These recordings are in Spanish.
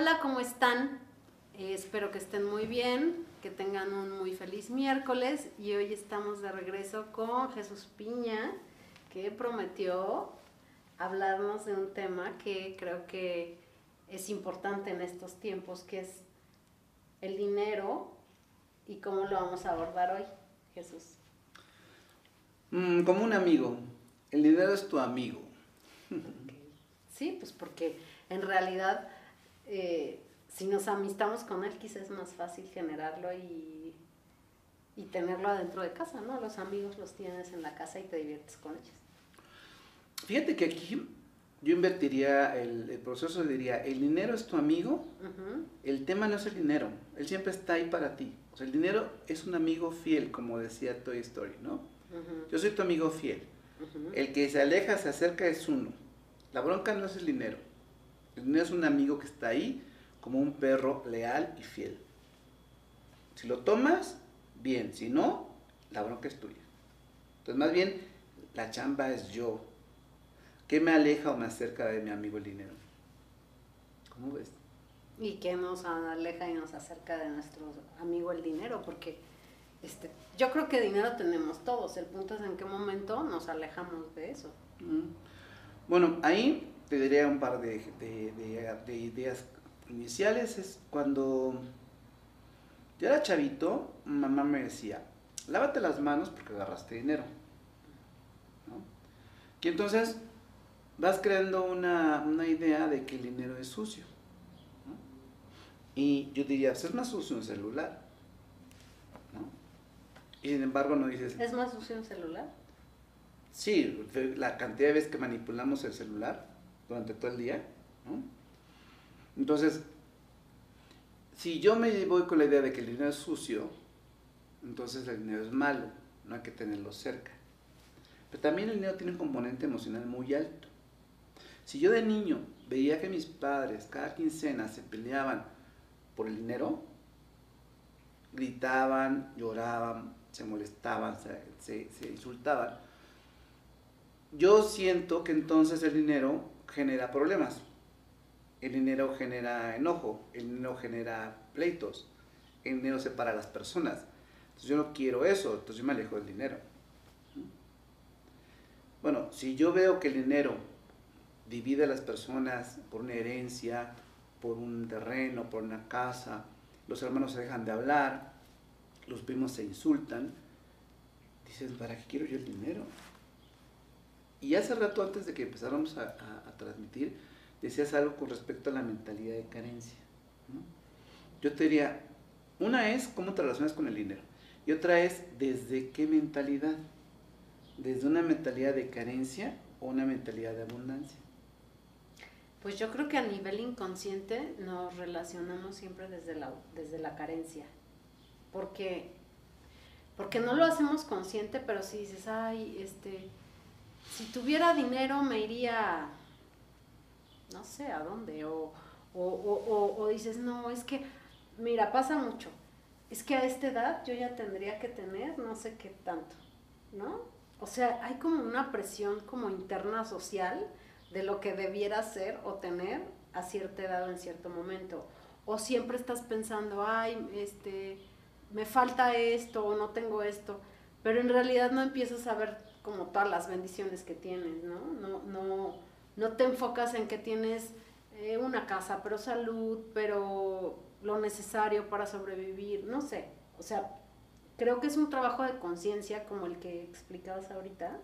Hola, ¿cómo están? Eh, espero que estén muy bien, que tengan un muy feliz miércoles y hoy estamos de regreso con Jesús Piña, que prometió hablarnos de un tema que creo que es importante en estos tiempos, que es el dinero y cómo lo vamos a abordar hoy, Jesús. Mm, como un amigo. El dinero es tu amigo. Sí, pues porque en realidad eh, si nos amistamos con él quizás es más fácil generarlo y, y tenerlo adentro de casa, ¿no? Los amigos los tienes en la casa y te diviertes con ellos. Fíjate que aquí yo invertiría el, el proceso, diría, el dinero es tu amigo, el tema no es el dinero, él siempre está ahí para ti. O sea, el dinero es un amigo fiel, como decía Toy Story, ¿no? Yo soy tu amigo fiel. El que se aleja, se acerca es uno. La bronca no es el dinero. Dinero es un amigo que está ahí como un perro leal y fiel. Si lo tomas, bien. Si no, la bronca es tuya. Entonces, más bien, la chamba es yo. ¿Qué me aleja o me acerca de mi amigo el dinero? ¿Cómo ves? Y que nos aleja y nos acerca de nuestro amigo el dinero, porque este, yo creo que dinero tenemos todos, el punto es en qué momento nos alejamos de eso. Mm. Bueno, ahí te diría un par de, de- de- de ideas iniciales. Es cuando yo era chavito, mamá me decía, lávate las manos porque agarraste dinero. ¿no? Y entonces vas creando una, una idea de que el dinero es sucio. ¿no? Y yo diría, pues es más sucio un celular. ¿no? Y sin embargo no dices, ¿Es más sucio un celular? Sí, la cantidad de veces que manipulamos el celular durante todo el día, ¿no? Entonces, si yo me voy con la idea de que el dinero es sucio, entonces el dinero es malo, no hay que tenerlo cerca. Pero también el dinero tiene un componente emocional muy alto. Si yo de niño veía que mis padres cada quincena se peleaban por el dinero, gritaban, lloraban, se molestaban, se, se- se insultaban, yo siento que entonces el dinero genera problemas. El dinero genera enojo, el dinero genera pleitos, el dinero separa a las personas. Entonces yo no quiero eso, entonces yo me alejo del dinero. Bueno, si yo veo que el dinero divide a las personas por una herencia, por un terreno, por una casa, los hermanos se dejan de hablar, los primos se insultan, dices, ¿para qué quiero yo el dinero? Y hace rato, antes de que empezáramos a, transmitir, decías algo con respecto a la mentalidad de carencia. Yo te diría, una es cómo te relacionas con el dinero y otra es desde qué mentalidad. Desde una mentalidad de carencia o una mentalidad de abundancia. Pues yo creo que a nivel inconsciente nos relacionamos siempre desde la, desde la carencia. Porque, porque no lo hacemos consciente, pero si dices, ay, este, si tuviera dinero me iría, no sé a dónde, o, o, o, o- dices, no, es que, mira, pasa mucho. Es que a esta edad yo ya tendría que tener no sé qué tanto, ¿no? O sea, hay como una presión como interna social de lo que debiera ser o tener a cierta edad en cierto momento. O siempre estás pensando, ay, este, me falta esto o no tengo esto, pero en realidad no empiezas a ver como todas las bendiciones que tienes, ¿no? No, no, no te enfocas en que tienes eh, una casa, pero salud, pero lo necesario para sobrevivir, no sé. O sea, creo que es un trabajo de conciencia como el que explicabas ahorita,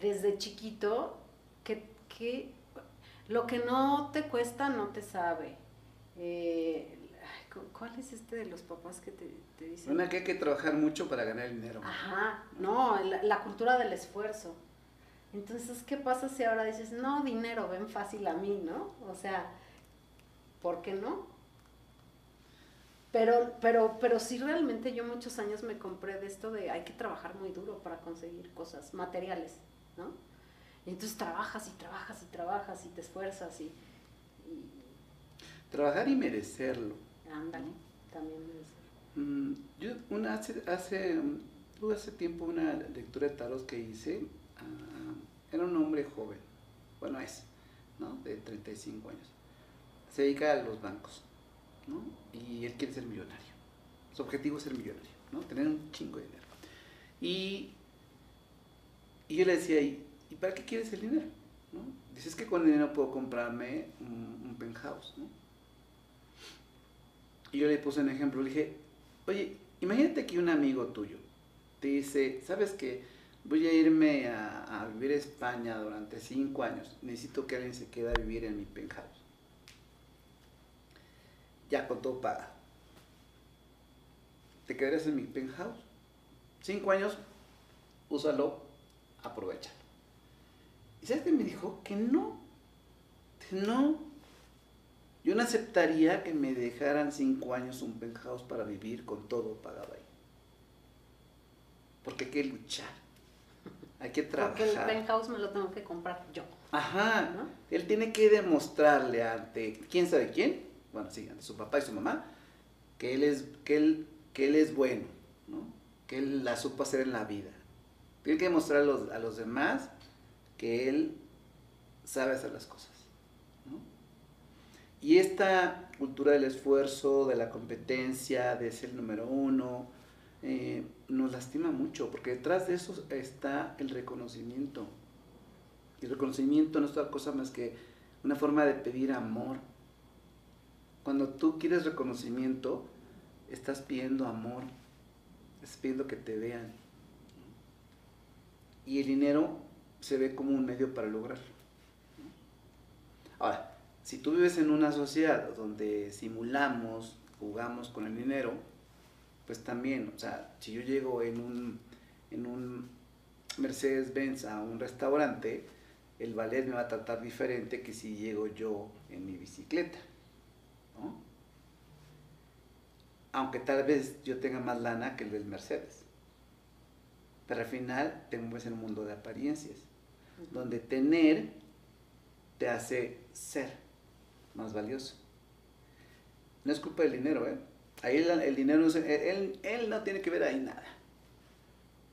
desde chiquito, que, que lo que no te cuesta no te sabe. Eh, ¿Cuál es este de los papás que te, te dicen? Una que hay que trabajar mucho para ganar dinero. Ajá, no, la, la cultura del esfuerzo. Entonces, ¿qué pasa si ahora dices, no, dinero, ven fácil a mí, ¿no? O sea, ¿por qué no? Pero, pero, pero sí realmente yo muchos años me compré de esto de hay que trabajar muy duro para conseguir cosas materiales, ¿no? Y entonces trabajas y trabajas y trabajas y te esfuerzas y, y Trabajar y merecerlo. Ándale, también debe ser. Mm, Yo una, hace, hace, mm, hace tiempo una lectura de tarot que hice. ah, era un hombre joven, bueno es, ¿no? De 35 años. se dedica a los bancos, ¿no? Y él quiere ser millonario. Su objetivo es ser millonario, ¿no? Tener un chingo de dinero. Y, y yo le decía, ¿y, ¿y para qué quieres el dinero? ¿no? Dice, es que con el dinero puedo comprarme un, un penthouse, ¿no? Y yo le puse un ejemplo, le dije, oye, imagínate que un amigo tuyo te dice, ¿sabes qué? Voy a irme a, vivir a España durante cinco años, necesito que alguien se quede a vivir en mi penthouse. Ya con todo pagado. ¿Te quedarías en mi penthouse? Cinco años, úsalo, aprovechalo. ¿Y sabes qué me dijo? Que no. Que no. Yo no aceptaría que me dejaran cinco años un penthouse para vivir con todo pagado ahí. Porque hay que luchar. Hay que trabajar. Porque el penthouse me lo tengo que comprar yo. Ajá. ¿no? Él tiene que demostrarle ante quién sabe quién, bueno, sí, ante su papá y su mamá, que él es, que él, que él es bueno, ¿no? Que él la supo hacer en la vida. Tiene que demostrar a los, a los demás que él sabe hacer las cosas. Y esta cultura del esfuerzo, de la competencia, de ser el número uno, eh, nos lastima mucho, porque detrás de eso está el reconocimiento. Y el reconocimiento no es otra cosa más que una forma de pedir amor. Cuando tú quieres reconocimiento, estás pidiendo amor, estás pidiendo que te vean. Y el dinero se ve como un medio para lograrlo. Ahora, si tú vives en una sociedad donde simulamos, jugamos con el dinero, pues también, o sea, si yo llego en un, en un Mercedes-Benz a un restaurante, el ballet me va a tratar diferente que si llego yo en mi bicicleta, ¿no? Aunque tal vez yo tenga más lana que el del Mercedes. Pero al final tengo en un mundo de apariencias, donde tener te hace ser más valioso. No es culpa del dinero, ¿eh? Ahí el, el dinero, se- él, él no tiene que ver ahí nada.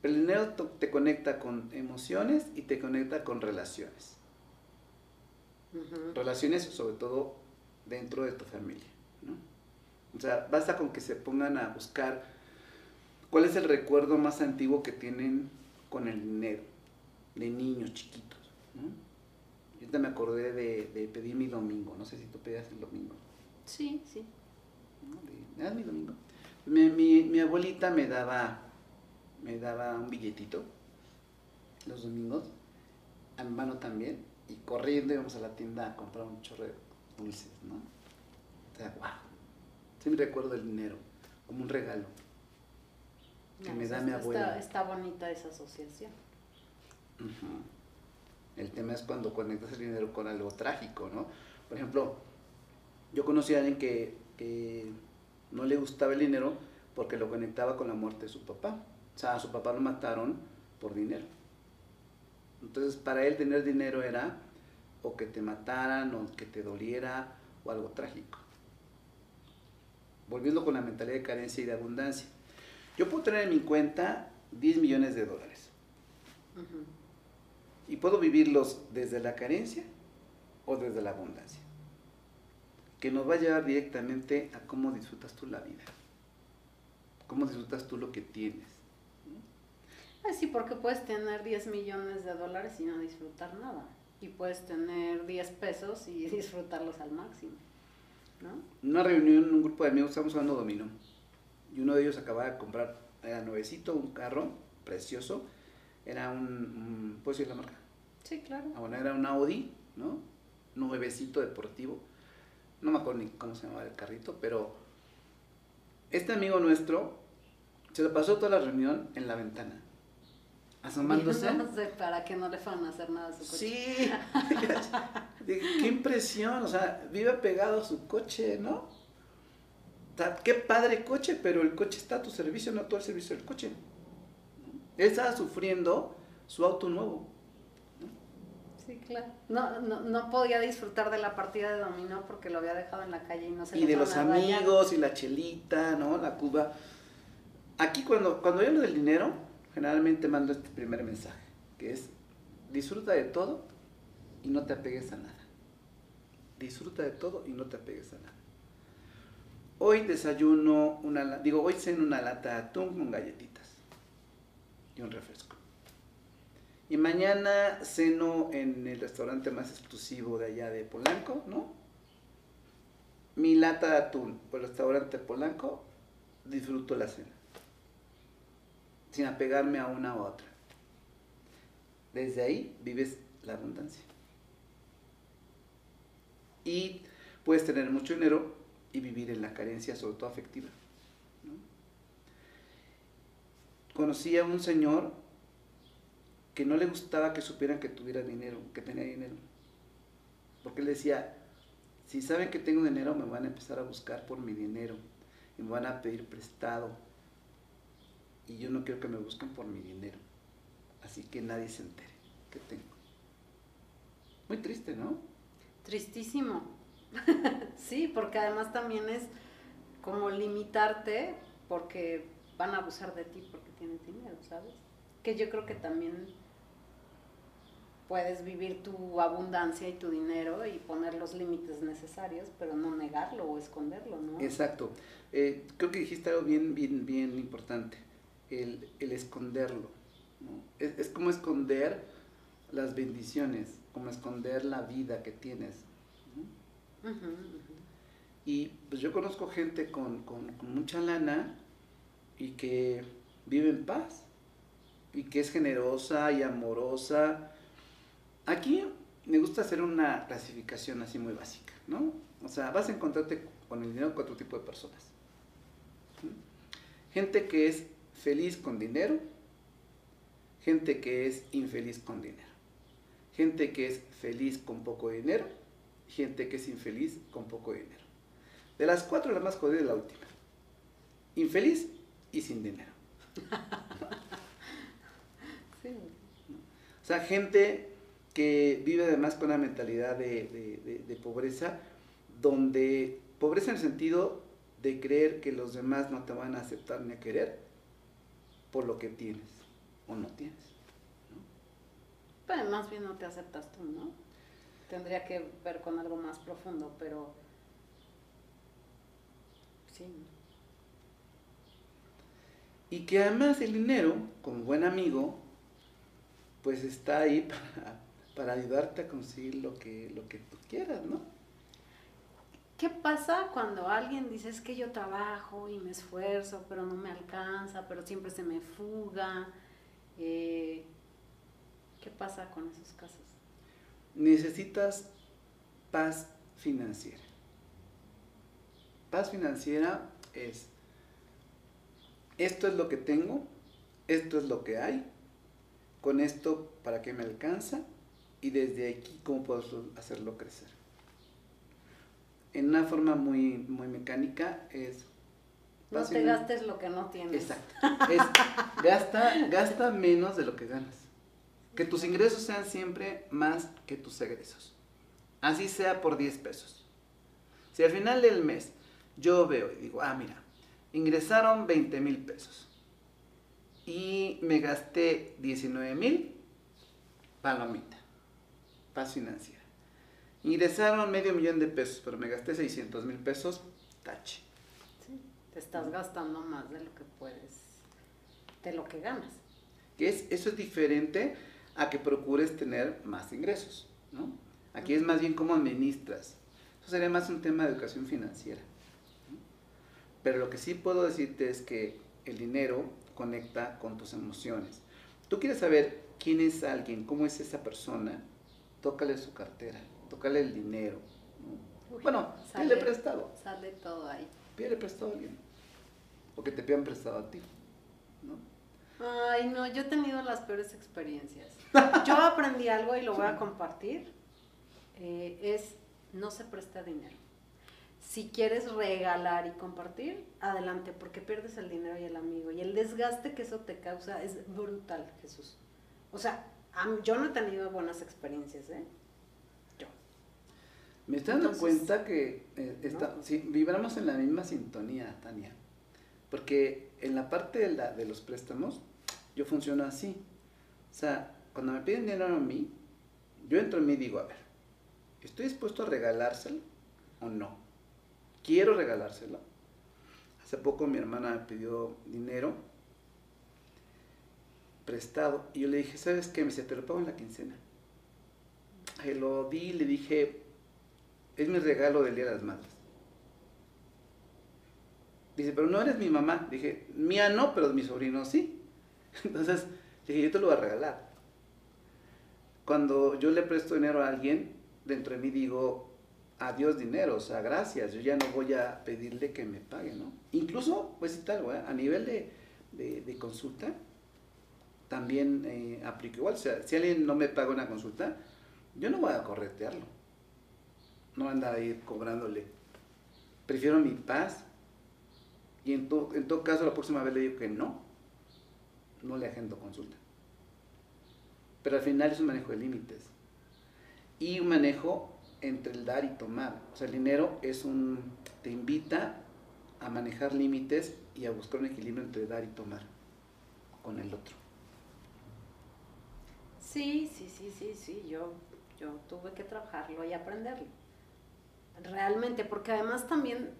Pero el dinero te conecta con emociones y te conecta con relaciones. Relaciones sobre todo dentro de tu familia. ¿no? O sea, basta con que se pongan a buscar cuál es el recuerdo más antiguo que tienen con el dinero, de niños chiquitos. ¿no? Yo ahorita me acordé de, de pedir mi domingo, no sé si tú pedías el domingo. Sí, sí. "Me das mi domingo. Mi, mi- mi abuelita me daba, me daba un billetito los domingos, a mi mano también, y corriendo íbamos a la tienda a comprar un chorro de dulces, ¿no? O sea, wow. Siempre recuerdo el dinero como un regalo. Que me pues da mi abuela. Está, está bonita esa asociación. Ujú. El tema es cuando conectas el dinero con algo trágico, ¿no? Por ejemplo, yo conocí a alguien que, que no le gustaba el dinero porque lo conectaba con la muerte de su papá. O sea, a su papá lo mataron por dinero. Entonces, para él tener dinero era o que te mataran, o que te doliera, o algo trágico. Volviendo con la mentalidad de carencia y de abundancia. Yo puedo tener en mi cuenta 10 millones de dólares. Y puedo vivirlos desde la carencia o desde la abundancia. Que nos va a llevar directamente a cómo disfrutas tú la vida. Cómo disfrutas tú lo que tienes. Ay, sí, porque puedes tener 10 millones de dólares y no disfrutar nada. Y puedes tener 10 pesos y disfrutarlos al máximo. ¿No? En una reunión, un grupo de amigos, estábamos jugando dominó. Y uno de ellos acababa de comprar, era nuevecito, un carro precioso. Era un, un- ¿puedo decir la marca? Sí, claro. Ah, bueno, era un Audi, ¿no? Nuevecito deportivo. No me acuerdo ni cómo se llamaba el carrito, pero este amigo nuestro se lo pasó toda la reunión en la ventana. Asomándose. No sé para qué no le fueron a hacer nada a su coche. Sí. Qué impresión, o sea, vive pegado a su coche, ¿no? Qué padre coche, pero el coche está a tu servicio, no tú al servicio del coche. Él estaba sufriendo su auto nuevo. Sí, claro. No, no, no podía disfrutar de la partida de dominó porque lo había dejado en la calle y no se y de los amigos y la chelita, ¿no? La cuba. Aquí cuando, cuando yo hablo del dinero, generalmente mando este primer mensaje, que es disfruta de todo y no te apegues a nada. disfruta de todo y no te apegues a nada. Hoy desayuno una, digo, hoy ceno una lata de atún con galletitas y un refresco. Y mañana ceno en el restaurante más exclusivo de allá de Polanco, ¿no? Mi lata de atún por el restaurante Polanco, disfruto la cena. Sin apegarme a una u otra. Desde ahí vives la abundancia. Y puedes tener mucho dinero y vivir en la carencia, sobre todo afectiva. Conocí a un señor que no le gustaba que supieran que tuviera dinero, que tenía dinero. Porque él decía, si saben que tengo dinero, me van a empezar a buscar por mi dinero y me van a pedir prestado. Y yo no quiero que me busquen por mi dinero. Así que nadie se entere que tengo. Muy triste, ¿no? Tristísimo. sí, porque además también es como limitarte porque van a abusar de ti porque tienes dinero, ¿sabes? Que yo creo que también puedes vivir tu abundancia y tu dinero y poner los límites necesarios, pero no negarlo o esconderlo, ¿no? Exacto. Eh, creo que dijiste algo bien, bien, bien importante, el, esconderlo. Es, es, como esconder las bendiciones, como esconder la vida que tienes. Y pues yo conozco gente con, con, con mucha lana y que vive en paz y que es generosa y amorosa Aquí me gusta hacer una clasificación así muy básica, ¿no? O sea, vas a encontrarte con el dinero cuatro tipos de personas. Gente que es feliz con dinero, gente que es infeliz con dinero, gente que es feliz con poco dinero, gente que es infeliz con poco dinero. De las cuatro, la más jodida es la última. Infeliz y sin dinero. O sea, gente que vive además con una mentalidad de, pobreza, donde pobreza en el sentido de creer que los demás no te van a aceptar ni a querer por lo que tienes o no tienes. Pero más bien no te aceptas tú, ¿no? Tendría que ver con algo más profundo, pero sí. Y que además el dinero, como buen amigo, pues está ahí para para ayudarte a conseguir lo que, lo que tú quieras, ¿no? ¿Qué pasa cuando alguien dice es que yo trabajo y me esfuerzo, pero no me alcanza, pero siempre se me fuga? Eh, ¿Qué pasa con esos casos? Necesitas paz financiera. Paz financiera es, esto es lo que tengo, esto es lo que hay, con esto, ¿para qué me alcanza? y desde aquí cómo puedo hacerlo crecer. En una forma muy, muy mecánica es... No te gastes lo que no tienes. Exacto. Es, gasta, gasta menos de lo que ganas. Que tus ingresos sean siempre más que tus egresos. Así sea por 10 pesos. Si al final del mes yo veo y digo, ah, mira, ingresaron 20 mil pesos y me gasté 19 mil, palomita paz financiera. Ingresaron medio millón de pesos, pero me gasté 600 mil pesos, tache. Sí, te estás gastando más de lo que puedes, de lo que ganas. Que es, eso es diferente a que procures tener más ingresos, ¿no? Aquí es más bien cómo administras. Eso sería más un tema de educación financiera. Pero lo que sí puedo decirte es que el dinero conecta con tus emociones. Tú quieres saber quién es alguien, cómo es esa persona, tócale su cartera, tócale el dinero. bueno, pídele prestado. Sale todo ahí. Pídele prestado a alguien. O que te pidan prestado a ti. ¿no? Ay, no, yo he tenido las peores experiencias. Yo aprendí algo y lo voy a compartir. Eh, es no se presta dinero. Si quieres regalar y compartir, adelante, porque pierdes el dinero y el amigo. Y el desgaste que eso te causa es brutal, Jesús. O sea, yo no he tenido buenas experiencias, ¿eh? Yo. Me estoy dando cuenta que eh, si vibramos en la misma sintonía, Tania. Porque en la parte de, la, de los préstamos, yo funciono así. O sea, cuando me piden dinero a mí, yo entro en mí y digo, a ver, ¿Estoy dispuesto a regalárselo o no? ¿Quiero regalárselo? Hace poco mi hermana me pidió dinero prestado y yo le dije, ¿sabes qué? Me dice, te lo pago en la quincena. Y lo di, le dije, es mi regalo del Día de las Madres. Dice, pero no eres mi mamá. Dije, mía no, pero mi sobrino sí. Entonces, dije, yo te lo voy a regalar. Cuando yo le presto dinero a alguien, dentro de mí digo, adiós dinero, o sea, gracias, yo ya no voy a pedirle que me pague, ¿no? Incluso, pues y tal, a nivel de, de, consulta, también eh, aplico igual, o sea, si alguien no me paga una consulta, yo no voy a corretearlo, no anda a ir cobrándole, prefiero mi paz, y en, en todo caso la próxima vez le digo que no, no le agendo consulta. Pero al final es un manejo de límites. Y un manejo entre el dar y tomar. O sea, el dinero es un, te invita a manejar límites y a buscar un equilibrio entre dar y tomar con el otro. Sí, sí, sí, sí, sí, yo, yo tuve que trabajarlo y aprenderlo. Realmente, porque además también,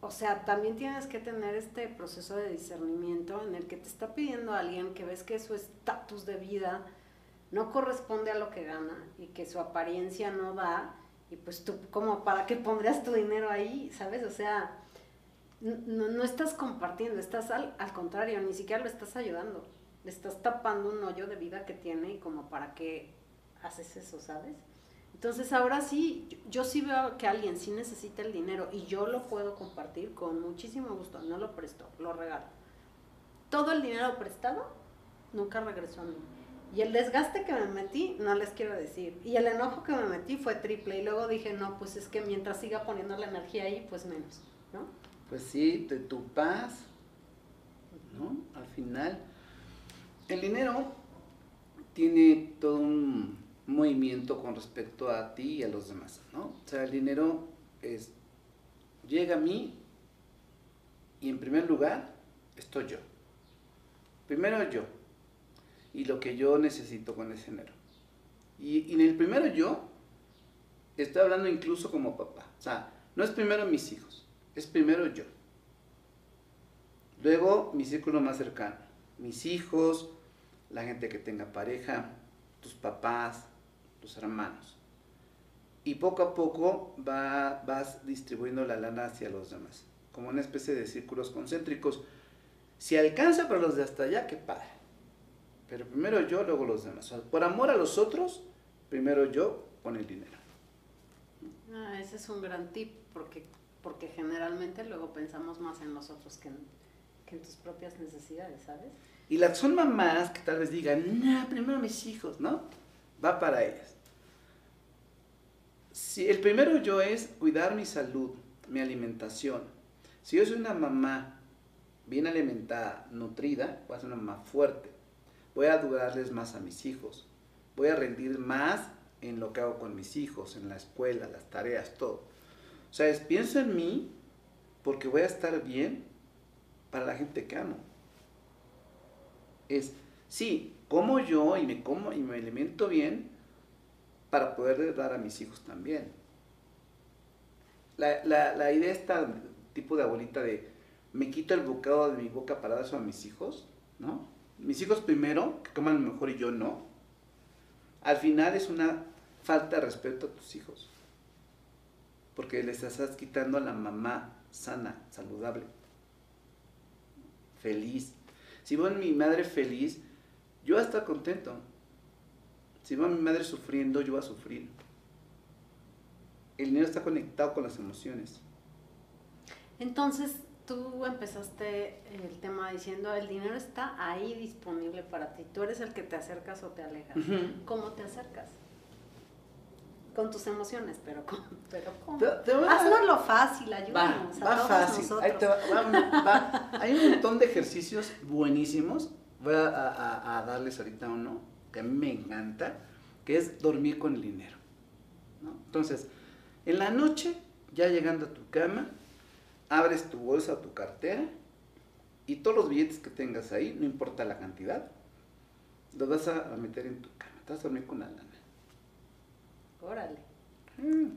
o sea, también tienes que tener este proceso de discernimiento en el que te está pidiendo alguien que ves que su estatus de vida no corresponde a lo que gana y que su apariencia no da y pues tú, como, ¿para qué pondrías tu dinero ahí? ¿Sabes? O sea, no, no estás compartiendo, estás al, al, contrario, ni siquiera lo estás ayudando. Le estás tapando un hoyo de vida que tiene y como para qué haces eso, ¿sabes? Entonces ahora sí, yo, yo sí veo que alguien sí necesita el dinero y yo lo puedo compartir con muchísimo gusto, no lo presto, lo regalo. Todo el dinero prestado nunca regresó a mí. Y el desgaste que me metí, no les quiero decir. Y el enojo que me metí fue triple. Y luego dije, no, pues es que mientras siga poniendo la energía ahí, pues menos, ¿no? Pues sí, de tu paz, ¿no? Al final, el dinero tiene todo un movimiento con respecto a ti y a los demás, ¿no? O sea, el dinero es, llega a mí y en primer lugar estoy yo. Primero yo, y lo que yo necesito con ese dinero. Y, en el primero yo, estoy hablando incluso como papá. O sea, no es primero mis hijos, es primero yo. Luego mi círculo más cercano, mis hijos, la gente que tenga pareja, tus papás, tus hermanos. Y poco a poco va, vas distribuyendo la lana hacia los demás, como una especie de círculos concéntricos. Si alcanza para los de hasta allá, qué padre. Pero primero yo, luego los demás. por amor a los otros, primero yo con el dinero. Ah, ese es un gran tip, porque, porque generalmente luego pensamos más en nosotros que en, que en tus propias necesidades, ¿sabes? Y las son mamás que tal vez digan, no, primero mis hijos, ¿no? Va para ellas. Si el primero yo es cuidar mi salud, mi alimentación. Si yo soy una mamá bien alimentada, nutrida, voy a ser una mamá fuerte voy a durarles más a mis hijos, voy a rendir más en lo que hago con mis hijos, en la escuela, las tareas, todo. O sea, es, pienso en mí porque voy a estar bien para la gente que amo. Es, sí, como yo y me como y me alimento bien para poder dar a mis hijos también. La, idea esta tipo de abuelita de me quito el bocado de mi boca para dar eso a mis hijos, ¿no? Mis hijos primero, que coman mejor y yo no, al final es una falta de respeto a tus hijos. Porque les estás quitando a la mamá sana, saludable, feliz. Si veo a mi madre feliz, yo voy a estar contento. Si veo a mi madre sufriendo, yo voy a sufrir. El niño está conectado con las emociones. Entonces, tú empezaste el tema diciendo el dinero está ahí disponible para ti. Tú eres el que te acercas o te alejas. ¿Cómo te acercas? Con tus emociones, pero ¿cómo? Pero. Haznos lo fácil, ayúdanos va, a fácil. Hay un montón de ejercicios buenísimos. Voy a, a, darles ahorita uno que a mí me encanta, que es dormir con el dinero. Entonces, en la noche, ya llegando a tu cama, abres tu bolsa o tu cartera y todos los billetes que tengas ahí, no importa la cantidad, los vas a meter en tu cama. Te vas a dormir con la lana. Órale. Mm.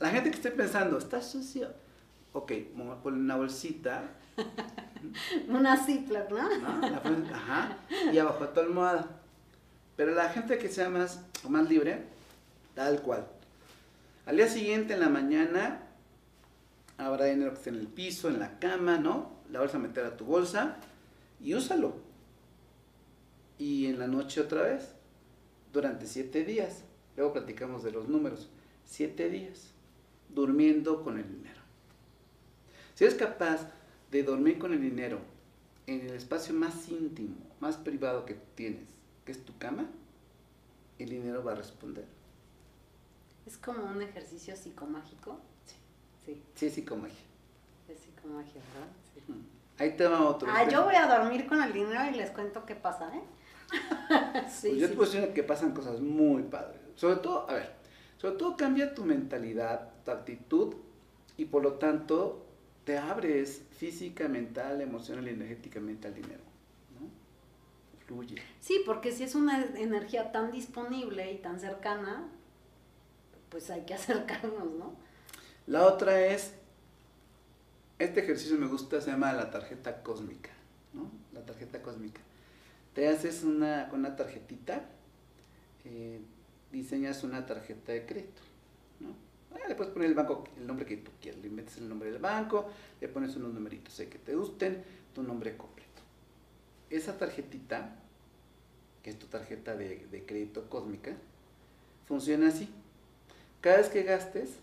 La gente que esté pensando, está sucio. Ok, vamos a poner una bolsita. una Ziploc, ¿no? ¿no? La pones- ajá. Y abajo tu almohada. Pero la gente que sea más, más libre, tal cual. Al día siguiente, en la mañana, habrá dinero que esté en el piso, en la cama, ¿no? La vas a meter a tu bolsa y úsalo. Y en la noche otra vez, durante siete días. Luego platicamos de los números. Siete días, durmiendo con el dinero. Si eres capaz de dormir con el dinero en el espacio más íntimo, más privado que tienes, que es tu cama, el dinero va a responder. Es como un ejercicio psicomágico. Sí. Sí, es psicomagia. es psicomagia, ¿verdad? Sí. Ahí te va otro. Ah, yo voy a dormir con el dinero y les cuento qué pasa, ¿eh? sí, Pues yo te puedo decir que pasan cosas muy padres. Sobre todo, a ver, sobre todo cambia tu mentalidad, tu actitud y por lo tanto te abres física, mental, emocional y energéticamente al dinero. ¿no? Fluye. Sí, porque si es una energía tan disponible y tan cercana, pues hay que acercarnos, ¿no? La otra es, este ejercicio me gusta, se llama la tarjeta cósmica, ¿no? La tarjeta cósmica. Te haces una, con una tarjetita, eh, diseñas una tarjeta de crédito, ¿no? Ah, le puedes poner el banco, el nombre que tú quieras, le inventas el nombre del banco, le pones unos numeritos que te gusten, tu nombre completo. Esa tarjetita, que es tu tarjeta de, de crédito cósmica, funciona así. Cada vez que gastes,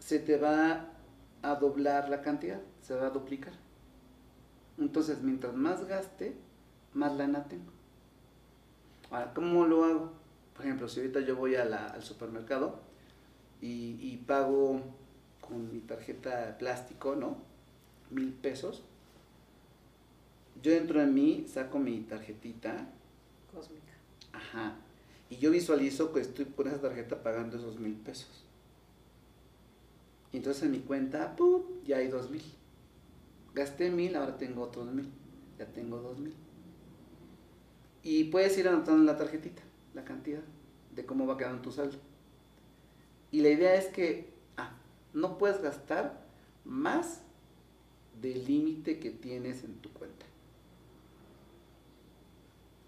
se te va a doblar la cantidad, se va a duplicar. Entonces, mientras más gaste, más lana tengo. Ahora, ¿cómo lo hago? Por ejemplo, si ahorita yo voy a la- al supermercado y, y pago con mi tarjeta de plástico, ¿no? Mil pesos. Yo entro en mí, saco mi tarjetita, Cósmica. Ajá. Y yo visualizo que estoy por esa tarjeta pagando esos mil pesos. Y entonces en mi cuenta, ¡pum! ya hay dos mil. Gasté mil, ahora tengo otros mil. Ya tengo dos mil. Y puedes ir anotando en la tarjetita la cantidad de cómo va quedando tu saldo. Y la idea es que ah, no puedes gastar más del límite que tienes en tu cuenta.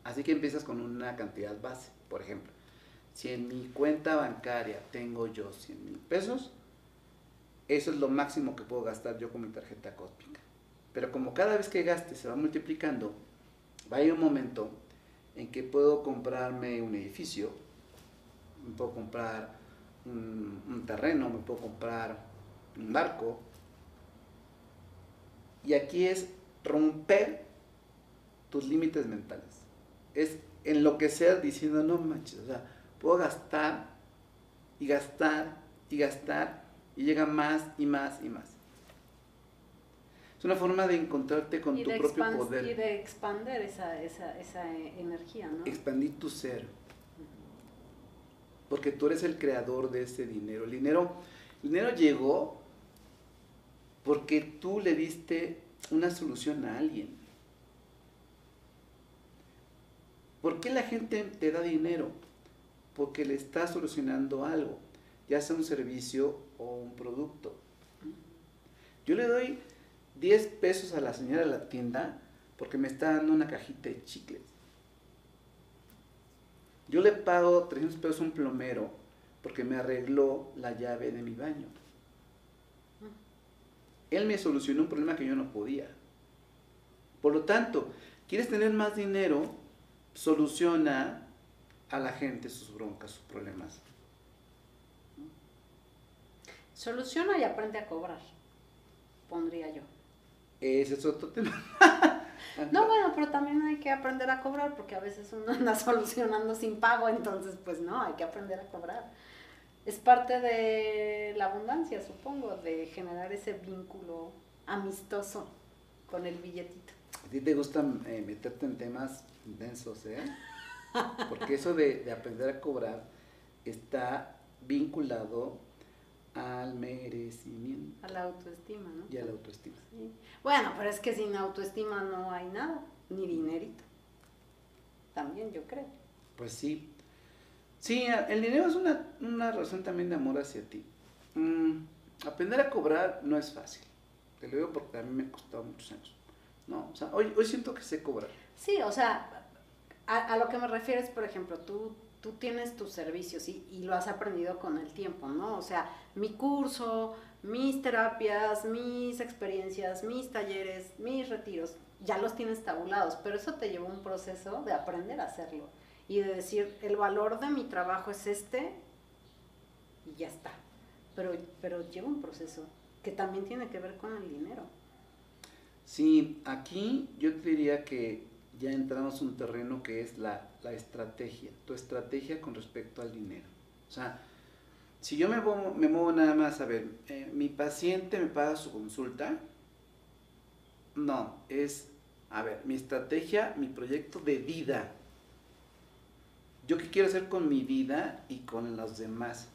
Así que empiezas con una cantidad base. Por ejemplo, si en mi cuenta bancaria tengo yo 100 mil pesos, eso es lo máximo que puedo gastar yo con mi tarjeta cósmica. Pero como cada vez que gaste se va multiplicando, va a ir un momento en que puedo comprarme un edificio, me puedo comprar un, un terreno, me puedo comprar un barco. Y aquí es romper tus límites mentales. Es enloquecer diciendo, no manches, o sea, puedo gastar y gastar y gastar y llega más y más y más. Es una forma de encontrarte con y, tu propio poder, y de expander esa, esa, esa eh, energía, ¿no? expandir tu ser, porque tú eres el creador de ese dinero. El dinero, el dinero llegó porque tú le diste una solución a alguien. ¿Por qué la gente te da dinero? Porque le está solucionando algo, ya sea un servicio un producto. Yo le doy 10 pesos a la señora de la tienda porque me está dando una cajita de chicles. Yo le pago 300 pesos a un plomero porque me arregló la llave de mi baño. Él me solucionó un problema que yo no podía. Por lo tanto, ¿quieres tener más dinero? Soluciona a la gente sus broncas, sus problemas. Soluciona y aprende a cobrar, pondría yo. Ese es otro tema. No, bueno, pero también hay que aprender a cobrar porque a veces uno anda solucionando sin pago, entonces pues no, hay que aprender a cobrar. Es parte de la abundancia, supongo, de generar ese vínculo amistoso con el billetito. A ti te gusta eh, meterte en temas densos, ¿eh? Porque eso de, de aprender a cobrar está vinculado al merecimiento A la autoestima, ¿no? y a la autoestima. Sí. Bueno, pero es que sin autoestima no hay nada, ni dinerito. También yo creo. Pues sí, Sí, el dinero es una, una razón también de amor hacia ti. Mm, aprender a cobrar no es fácil. Te lo digo porque a mí me ha costado muchos años. No, o sea, hoy, hoy siento que sé cobrar. Sí, o sea, a, a lo que me refiero es, por ejemplo, tú, tú tienes tus servicios y, y lo has aprendido con el tiempo, ¿no? O sea, mi curso, mis terapias, mis experiencias, mis talleres, mis retiros, ya los tienes tabulados, pero eso te llevó un proceso de aprender a hacerlo y de decir, el valor de mi trabajo es este y ya está. Pero, pero lleva un proceso que también tiene que ver con el dinero. Sí, aquí yo te diría que ya entramos en un terreno que es la, la estrategia, tu estrategia con respecto al dinero. O sea, si yo me muevo, me muevo nada más a ver, eh, mi paciente me paga su consulta, no, es, a ver, mi estrategia, mi proyecto de vida. Yo qué quiero hacer con mi vida y con los demás.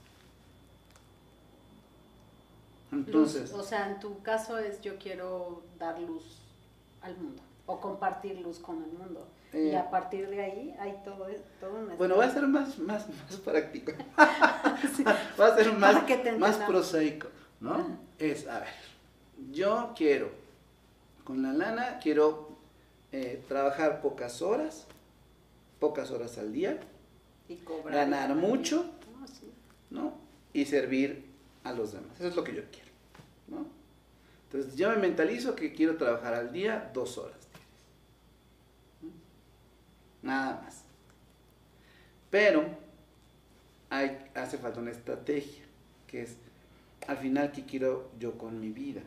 Entonces, luz, o sea, en tu caso es yo quiero dar luz al mundo o compartir luz con el mundo. Eh, y a partir de ahí hay todo, todo un Bueno, va a ser más, más, más práctico. va a ser más, más prosaico, ¿no? Es, a ver, yo quiero, con la lana, quiero eh, trabajar pocas horas, pocas horas al día, y ganar mucho, ah, ¿no? Y servir a los demás. Eso es lo que yo quiero, ¿no? Entonces, yo me mentalizo que quiero trabajar al día dos horas nada más. Pero hay, hace falta una estrategia, que es al final qué quiero yo con mi vida.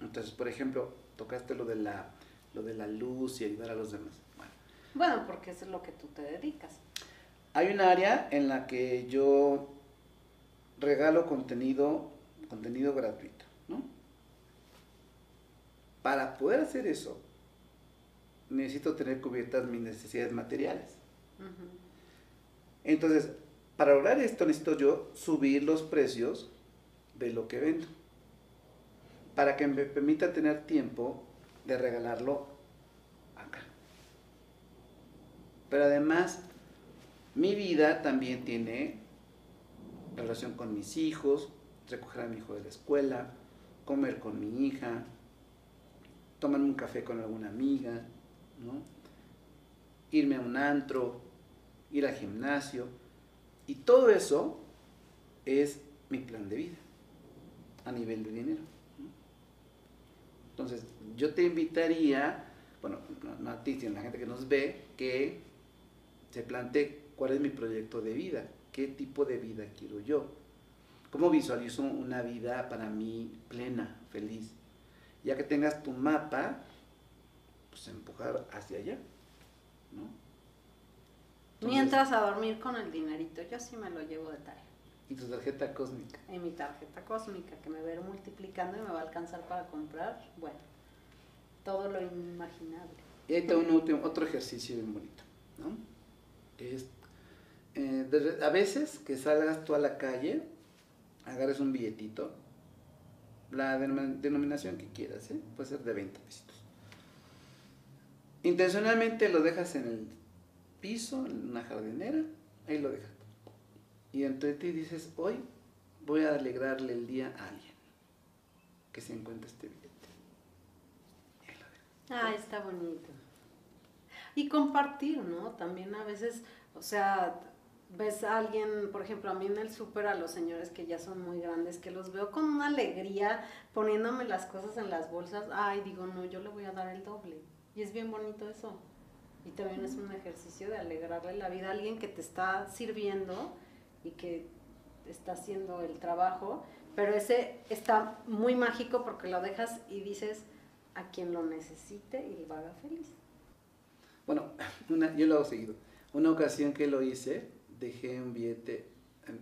Entonces, por ejemplo, tocaste lo de la, lo de la luz y ayudar a los demás. Bueno, bueno porque eso es lo que tú te dedicas. Hay un área en la que yo regalo contenido, contenido gratuito, ¿no? Para poder hacer eso, necesito tener cubiertas mis necesidades materiales. Entonces, para lograr esto necesito yo subir los precios de lo que vendo, para que me permita tener tiempo de regalarlo acá. Pero además, mi vida también tiene relación con mis hijos, recoger a mi hijo de la escuela, comer con mi hija, tomar un café con alguna amiga, irme a un antro, ir al gimnasio. Y todo eso es mi plan de vida a nivel de dinero. Entonces, yo te invitaría, bueno, no, a ti, sino a la gente que nos ve, que se plantee cuál es mi proyecto de vida, qué tipo de vida quiero yo, cómo visualizo una vida para mí plena, feliz. Ya que tengas tu mapa, pues empujar hacia allá, ¿no? Mientras a dormir con el dinerito, yo sí me lo llevo de tarea. ¿Y tu tarjeta cósmica? Y mi tarjeta cósmica, que me va a ir multiplicando y me va a alcanzar para comprar, bueno, todo lo inimaginable. Y ahí está un último, otro ejercicio bien bonito, ¿no? Es, eh, a veces que salgas tú a la calle, agarres un billetito, la denominación que quieras, ¿eh? puede ser de 20 pesitos Intencionalmente lo dejas en el piso, en una jardinera, ahí lo dejas. Y entre ti dices, hoy voy a alegrarle el día a alguien que se encuentre este billete. Ah, está bonito. Y compartir, ¿no? También a veces, o sea, ves a alguien, por ejemplo, a mí en el súper, a los señores que ya son muy grandes, que los veo con una alegría poniéndome las cosas en las bolsas. Ay, digo, no, yo le voy a dar el doble. Y es bien bonito eso. Y también es un ejercicio de alegrarle la vida a alguien que te está sirviendo y que está haciendo el trabajo, pero ese está muy mágico porque lo dejas y dices a quien lo necesite y lo haga feliz. Bueno, una, yo lo hago seguido. Una ocasión que lo hice, dejé un billete,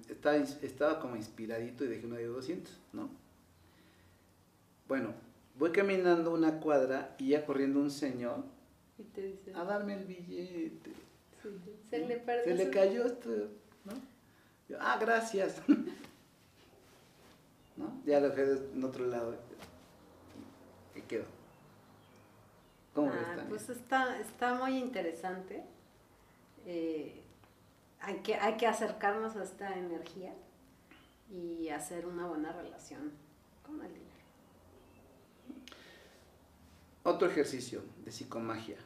estaba, estaba como inspiradito y dejé uno de 200, ¿no? Bueno, Voy caminando una cuadra y ya corriendo un señor a darme el billete. Se le perdió. Se le cayó esto, ¿no? ah, gracias. ¿No? Ya lo dejé en otro lado. Y quedó. ¿Cómo ah, Pues está, está muy interesante. Eh, hay que, hay que acercarnos a esta energía y hacer una buena relación con el. Otro ejercicio de psicomagia.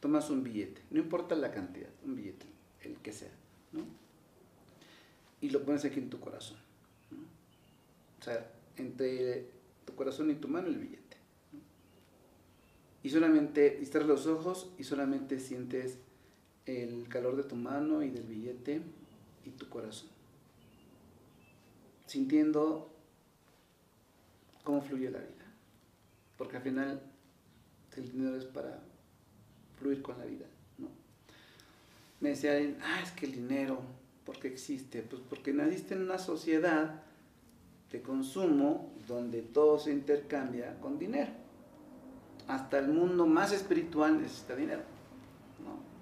Tomas un billete, no importa la cantidad, un billete, el que sea, ¿no? Y lo pones aquí en tu corazón. O sea, entre tu corazón y tu mano el billete. Y solamente, cierras los ojos y solamente sientes el calor de tu mano y del billete y tu corazón. Sintiendo cómo fluye la vida. Porque al final el dinero es para fluir con la vida, ¿no? Me decían, ah, es que el dinero, ¿por qué existe? Pues porque naciste en una sociedad de consumo donde todo se intercambia con dinero. Hasta el mundo más espiritual necesita dinero.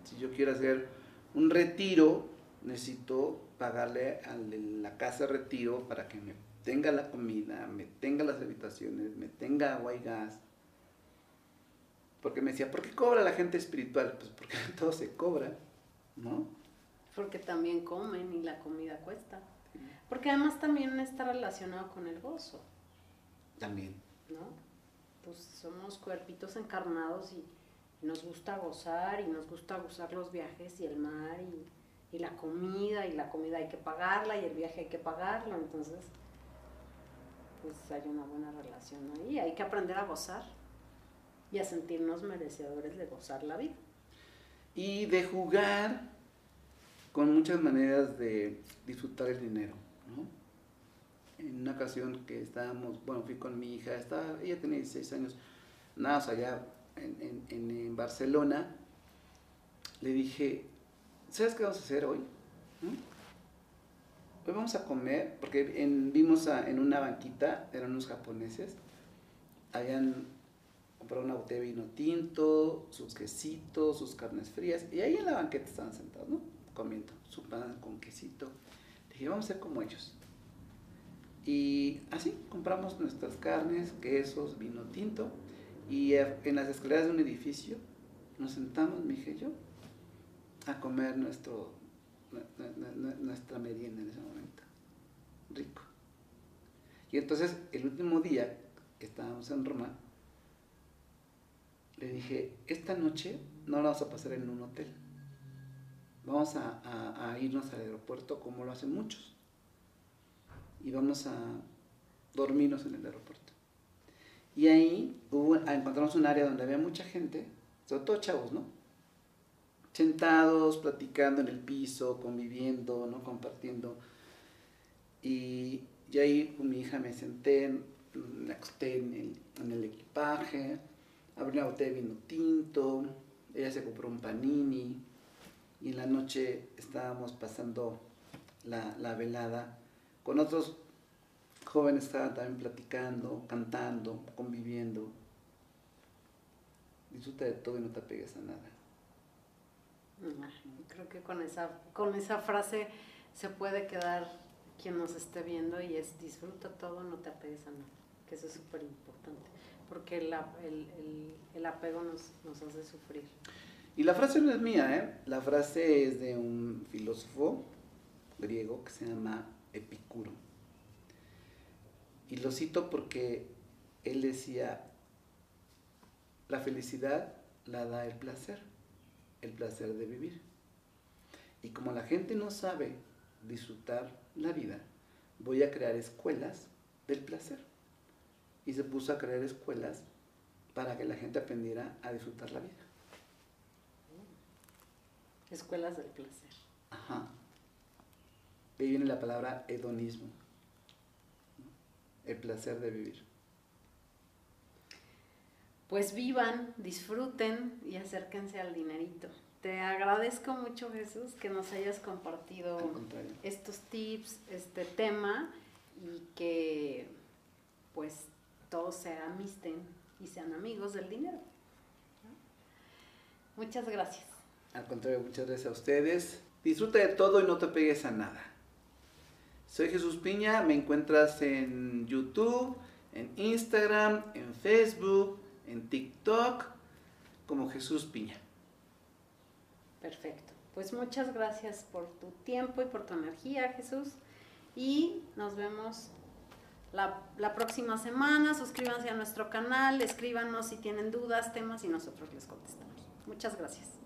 Si yo quiero hacer un retiro, necesito pagarle a la casa de retiro para que me tenga la comida, me tenga las habitaciones, me tenga agua y gas. Porque me decía, ¿por qué cobra la gente espiritual? Pues porque todo se cobra, ¿no? Porque también comen y la comida cuesta. Porque además también está relacionado con el gozo. También. ¿No? Pues somos cuerpitos encarnados y nos gusta gozar y nos gusta gozar los viajes y el mar y, y la comida y la comida hay que pagarla y el viaje hay que pagarlo. Entonces, pues hay una buena relación ahí. Hay que aprender a gozar y a sentirnos merecedores de gozar la vida. Y de jugar con muchas maneras de disfrutar el dinero. En una ocasión que estábamos, bueno, fui con mi hija, estaba, ella tenía 16 años, nada, o sea, allá en, en, en Barcelona, le dije, ¿sabes qué vamos a hacer hoy? ¿Mm? Hoy vamos a comer, porque vimos a, en una banquita, eran unos japoneses, habían comprado una botella de vino tinto, sus quesitos, sus carnes frías, y ahí en la banqueta estaban sentados, ¿no? Comiendo su pan con quesito. Dije, vamos a ser como ellos. Y así compramos nuestras carnes, quesos, vino tinto, y en las escaleras de un edificio nos sentamos, mi hija y yo, a comer nuestro nuestra merienda en ese momento. Rico. Y entonces, el último día que estábamos en Roma, le dije, esta noche no la vamos a pasar en un hotel. Vamos a, irnos al aeropuerto como lo hacen muchos. Y vamos a dormirnos en el aeropuerto. Y ahí encontramos un área donde había mucha gente, sobre todo chavos, ¿no? Sentados, platicando en el piso, conviviendo, ¿no? Compartiendo. Y, y ahí con mi hija me senté, me acosté en el, en el equipaje, abrí una botella de vino tinto, ella se compró un panini y en la noche estábamos pasando la, la velada con otros jóvenes estaban también platicando, cantando, conviviendo. Disfruta de todo y no te apegues a nada. Creo que con esa, con esa frase se puede quedar quien nos esté viendo y es disfruta todo, no te apegues a nada, que eso es súper importante, porque el, el, el, apego nos, nos, hace sufrir. Y la frase no es mía, ¿eh? la frase es de un filósofo griego que se llama Epicuro. Y lo cito porque él decía, la felicidad la da el placer el placer de vivir. Y como la gente no sabe disfrutar la vida, voy a crear escuelas del placer. Y se puso a crear escuelas para que la gente aprendiera a disfrutar la vida. Escuelas del placer. Ajá. ahí viene la palabra hedonismo. El placer de vivir. Pues vivan, disfruten y acérquense al dinerito. Te agradezco mucho Jesús que nos hayas compartido estos tips, este tema y que pues todos se amisten y sean amigos del dinero. Muchas gracias. Al contrario, muchas gracias a ustedes. Disfruta de todo y no te pegues a nada. Soy Jesús Piña, me encuentras en YouTube, en Instagram, en Facebook, en TikTok como Jesús Piña. Perfecto. Pues muchas gracias por tu tiempo y por tu energía, Jesús. Y nos vemos la, la, próxima semana. Suscríbanse a nuestro canal, escríbanos si tienen dudas, temas y nosotros les contestamos. Muchas gracias.